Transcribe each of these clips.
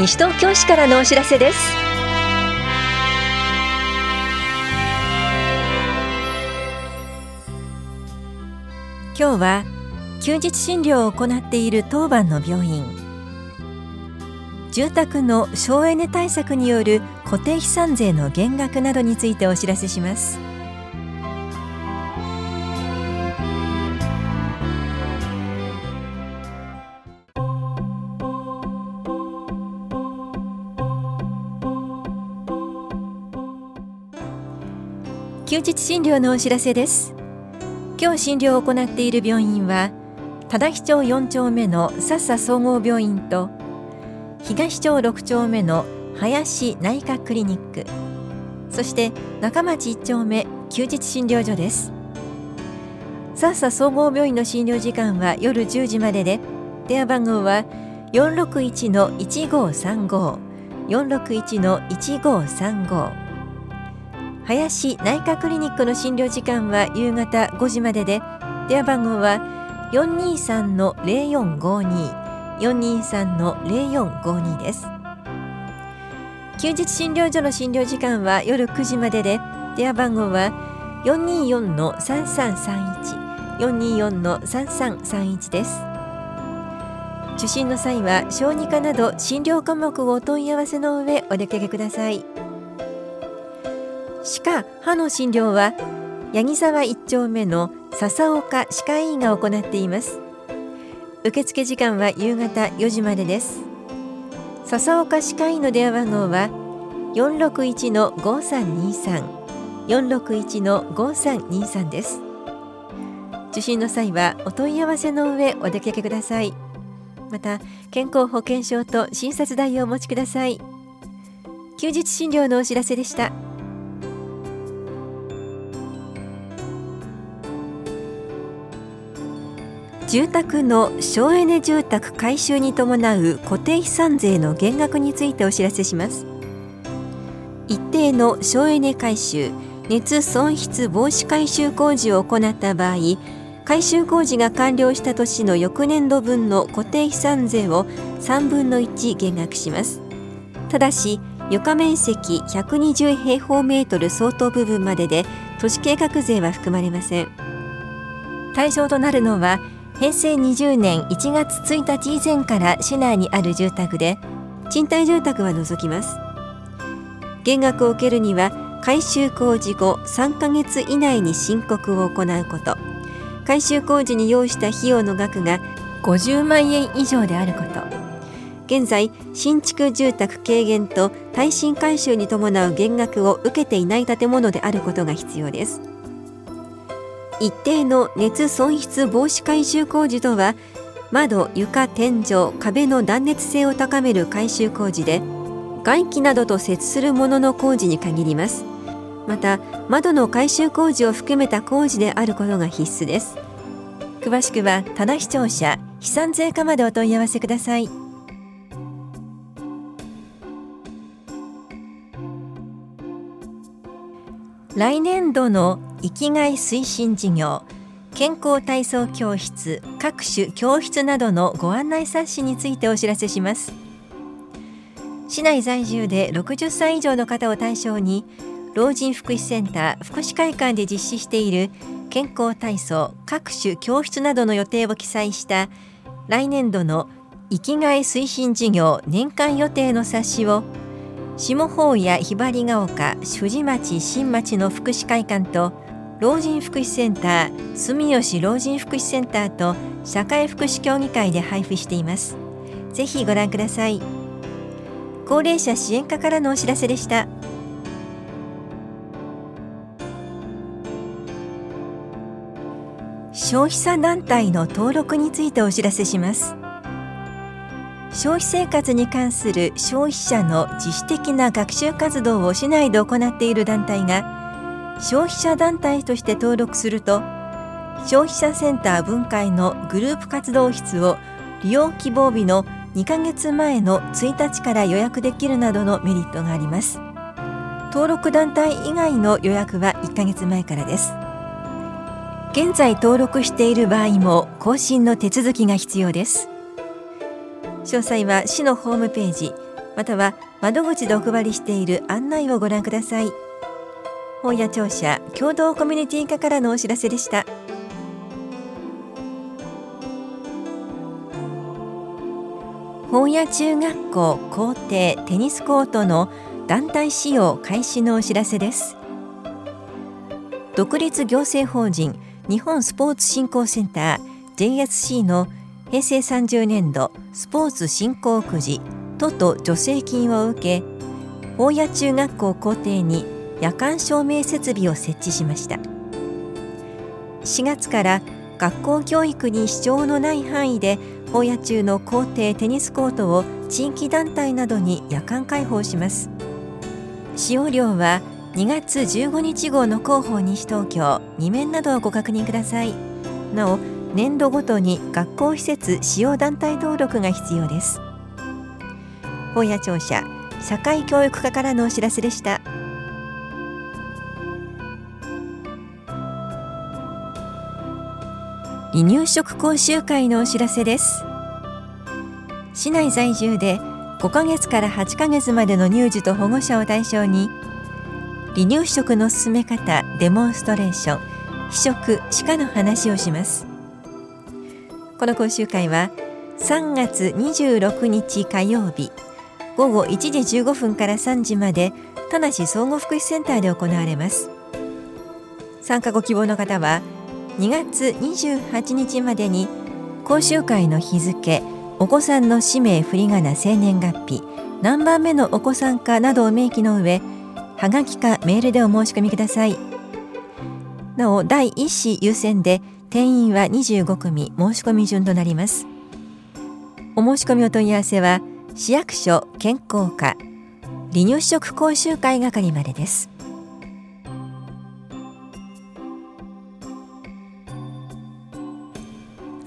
西東京市からのお知らせです。今日は休日診療を行っている当番の病院。住宅の省エネ対策による固定資産税の減額などについてお知らせします。休日診療のお知らせです。今日診療を行っている病院は忠比町4丁目の笹総合病院と東町6丁目の林内科クリニックそして中町1丁目休日診療所です。笹総合病院の診療時間は夜10時までで電話番号は461-1535 461-1535林内科クリニックの診療時間は夕方5時までで電話番号は423-0452 423-0452です休日診療所の診療時間は夜9時までで電話番号は424-3331 424-3331です受診の際は小児科など診療科目をお問い合わせの上お出かけください。歯科歯の診療は八木沢一丁目の笹岡歯科医院が行っています。受付時間は夕方4時までです。笹岡歯科医院の電話番号は461-5323 461-5323です。受診の際はお問い合わせの上お出かけください。また健康保険証と診察代をお持ちください。休日診療のお知らせでした。住宅の省エネ住宅改修に伴う固定資産税の減額についてお知らせします。一定の省エネ改修熱損失防止改修工事を行った場合改修工事が完了した年の翌年度分の固定資産税を3分の1減額します。ただし床面積120平方メートル相当部分までで都市計画税は含まれません。対象となるのは平成20年1月1日以前から市内にある住宅で賃貸住宅は除きます。減額を受けるには改修工事後3ヶ月以内に申告を行うこと。改修工事に要した費用の額が50万円以上であること。現在新築住宅軽減と耐震改修に伴う減額を受けていない建物であることが必要です。一定の熱損失防止改修工事とは窓床天井壁の断熱性を高める改修工事で外気などと接するものの工事に限ります。また窓の改修工事を含めた工事であることが必須です。詳しくは棚視聴者飛散税課までお問い合わせください。来年度の生きがい推進事業健康体操教室各種教室などのご案内冊子についてお知らせします。市内在住で60歳以上の方を対象に老人福祉センター福祉会館で実施している健康体操各種教室などの予定を記載した来年度の生きがい推進事業年間予定の冊子を下法やひばりが丘藤町新町の福祉会館と老人福祉センター住吉老人福祉センターと社会福祉協議会で配布しています。ぜひご覧ください。高齢者支援課からのお知らせでした。消費者団体の登録についてお知らせします。消費生活に関する消費者の自主的な学習活動を市内で行っている団体が消費者団体として登録すると消費者センター分会のグループ活動室を利用希望日の2ヶ月前の1日から予約できるなどのメリットがあります。登録団体以外の予約は1ヶ月前からです。現在登録している場合も更新の手続きが必要です。詳細は市のホームページまたは窓口でお配りしている案内をご覧ください。本屋庁舎共同コミュニティ課からのお知らせでした。本屋中学校校庭テニスコートの団体使用開始のお知らせです。独立行政法人日本スポーツ振興センター JSC の平成30年度スポーツ振興くじ都と助成金を受け大谷中学校校庭に夜間照明設備を設置しました。4月から学校教育に支障のない範囲で大谷中の校庭テニスコートを地域団体などに夜間開放します。使用料は2月15日号の広報西東京2面などをご確認ください。なお年度ごとに学校施設使用団体登録が必要です。本屋庁舎社会教育課からのお知らせでした。離乳食講習会のお知らせです。市内在住で5ヶ月から8ヶ月までの乳児と保護者を対象に離乳食の進め方デモンストレーション非食歯科の話をします。この講習会は3月26日火曜日午後1時15分から3時まで田梨総合福祉センターで行われます。参加ご希望の方は2月28日までに講習会の日付お子さんの氏名振り仮名生年月日何番目のお子さんかなどを明記の上はがきかメールでお申し込みください。なお第1子優先で定員は25組申し込み順となります。お申し込みお問い合わせは市役所健康課離乳食講習会係までです。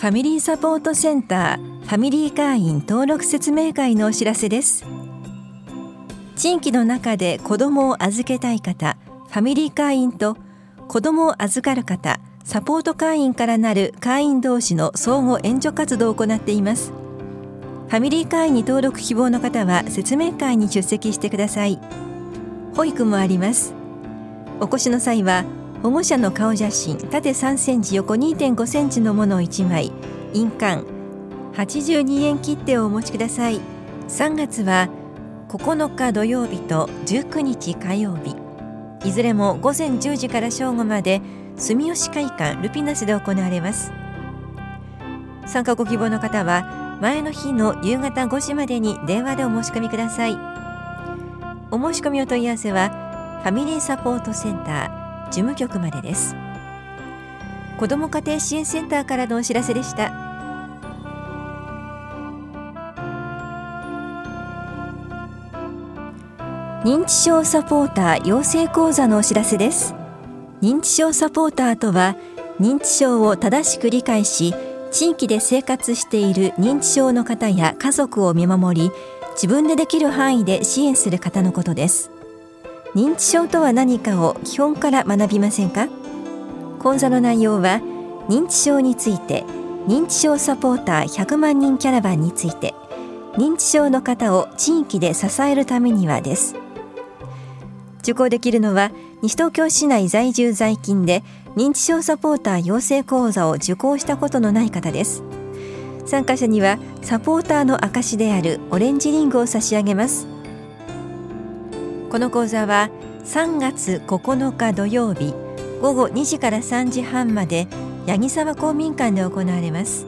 ファミリーサポートセンターファミリー会員登録説明会のお知らせです。地域の中で子どもを預けたい方ファミリー会員と子どもを預かる方サポート会員からなる会員同士の相互援助活動を行っています。ファミリー会員に登録希望の方は説明会に出席してください。保育もあります。お越しの際は保護者の顔写真縦3センチ横2.5センチのものを1枚。印鑑。82円切手をお持ちください。3月は9日土曜日と19日火曜日。いずれも午前10時から正午まで住吉会館ルピナスで行われます。参加ご希望の方は前の日の夕方5時までに電話でお申し込みください。お申し込みお問い合わせはファミリーサポートセンター事務局までです。子ども家庭支援センターからのお知らせでした。認知症サポーター養成講座のお知らせです。認知症サポーターとは認知症を正しく理解し地域で生活している認知症の方や家族を見守り自分でできる範囲で支援する方のことです。認知症とは何かを基本から学びませんか？講座の内容は認知症について認知症サポーター100万人キャラバンについて認知症の方を地域で支えるためにはです。受講できるのは西東京市内在住在勤で認知症サポーター養成講座を受講したことのない方です。参加者にはサポーターの証であるオレンジリングを差し上げます。この講座は3月9日土曜日午後2時から3時半まで八木沢公民館で行われます。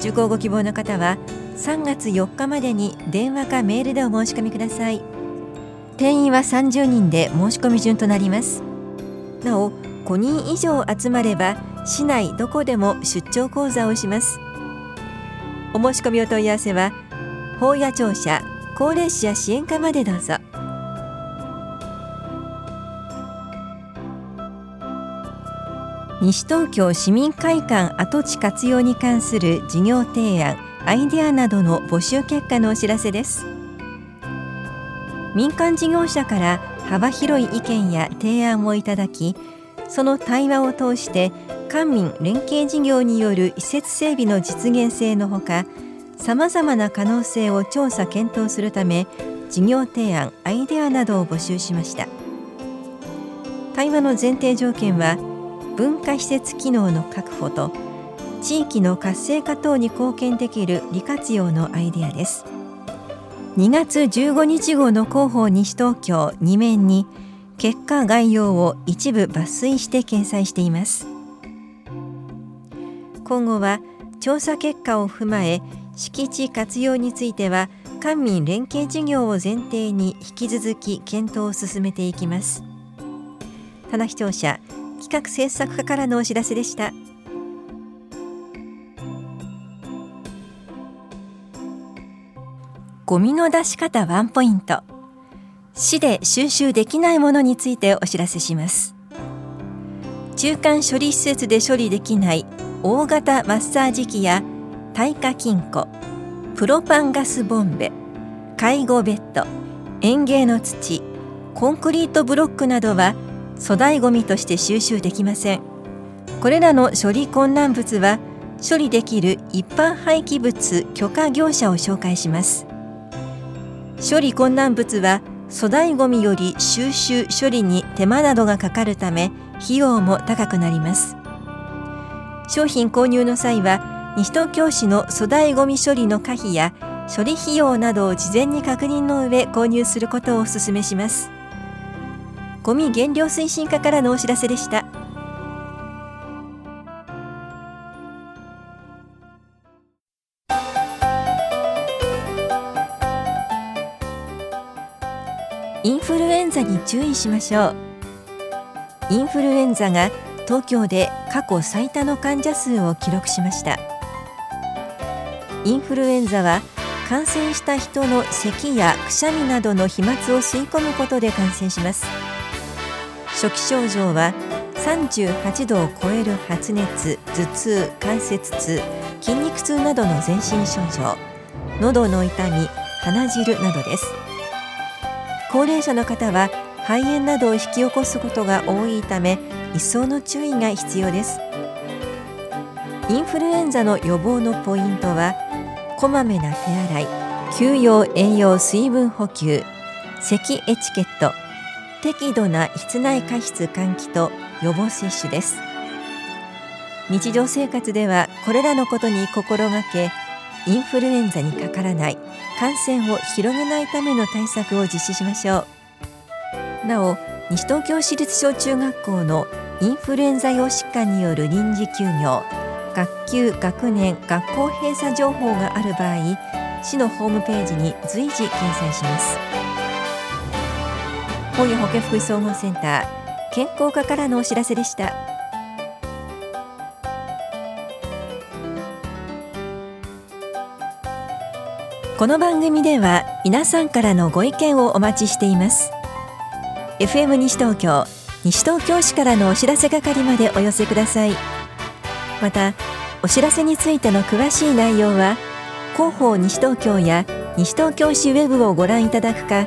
受講ご希望の方は3月4日までに電話かメールでお申し込みください。定員は30人で申し込み順となります。なお5人以上集まれば市内どこでも出張講座をします。お申し込みお問い合わせは法屋庁舎高齢者支援課までどうぞ。西東京市民会館跡地活用に関する事業提案アイデアなどの募集結果のお知らせです。民間事業者から幅広い意見や提案をいただきその対話を通して官民連携事業による施設整備の実現性のほかさまざまな可能性を調査検討するため事業提案アイデアなどを募集しました。対話の前提条件は文化施設機能の確保と地域の活性化等に貢献できる利活用のアイデアです。2月15日号の広報西東京2面に結果概要を一部抜粋して掲載しています。今後は調査結果を踏まえ敷地活用については官民連携事業を前提に引き続き検討を進めていきます。棚視聴者企画制作課からのお知らせでした。ゴミの出し方ワンポイント。市で収集できないものについてお知らせします。中間処理施設で処理できない大型マッサージ機や耐火金庫プロパンガスボンベ介護ベッド園芸の土コンクリートブロックなどは粗大ごみとして収集できません。これらの処理困難物は処理できる一般廃棄物許可業者を紹介します。処理困難物は粗大ごみより収集処理に手間などがかかるため費用も高くなります。商品購入の際は西東京市の粗大ごみ処理の可否や処理費用などを事前に確認の上購入することをお勧めします。ゴミ減量推進課からのお知らせでした。インフルエンザに注意しましょう。インフルエンザが東京で過去最多の患者数を記録しました。インフルエンザは感染した人の咳やくしゃみなどの飛沫を吸い込むことで感染します。初期症状は38度を超える発熱頭痛関節痛筋肉痛などの全身症状喉の痛み鼻汁などです。高齢者の方は肺炎などを引き起こすことが多いため一層の注意が必要です。インフルエンザの予防のポイントはこまめな手洗い休養栄養水分補給咳エチケット適度な室内加湿換気と予防接種です。日常生活ではこれらのことに心がけインフルエンザにかからない感染を広げないための対策を実施しましょう。なお西東京市立小中学校のインフルエンザ用疾患による臨時休業学級学年学校閉鎖情報がある場合市のホームページに随時掲載します。本屋保健福祉総合センター健康課からのお知らせでした。この番組では皆さんからのご意見をお待ちしています。FM 西東京西東京市からのお知らせ係までお寄せください。またお知らせについての詳しい内容は広報西東京や西東京市ウェブをご覧いただくか